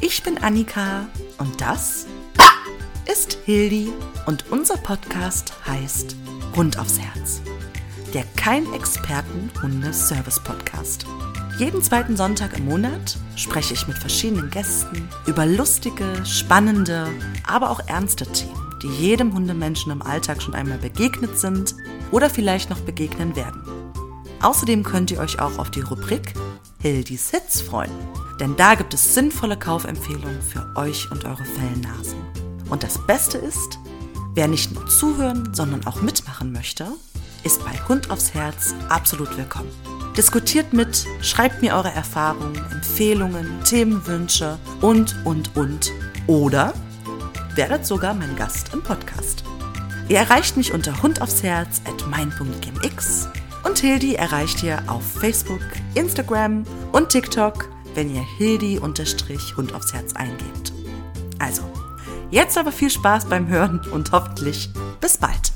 Ich bin Annika und das ist Hildi und unser Podcast heißt Hund aufs Herz. Der kein Experten Hunde Service Podcast. Jeden zweiten Sonntag im Monat spreche ich mit verschiedenen Gästen über lustige, spannende, aber auch ernste Themen, die jedem Hundemenschen im Alltag schon einmal begegnet sind oder vielleicht noch begegnen werden. Außerdem könnt ihr euch auch auf die Rubrik Hildis Hits freuen. Denn da gibt es sinnvolle Kaufempfehlungen für euch und eure Fellnasen. Und das Beste ist, wer nicht nur zuhören, sondern auch mitmachen möchte, ist bei Hund aufs Herz absolut willkommen. Diskutiert mit, schreibt mir eure Erfahrungen, Empfehlungen, Themenwünsche und, und, und. Oder werdet sogar mein Gast im Podcast. Ihr erreicht mich unter hundaufsherz at mein.gmx und Hildi erreicht ihr auf Facebook, Instagram und TikTok, wenn ihr Hildi-Hund aufs Herz eingebt. Also, jetzt aber viel Spaß beim Hören und hoffentlich bis bald.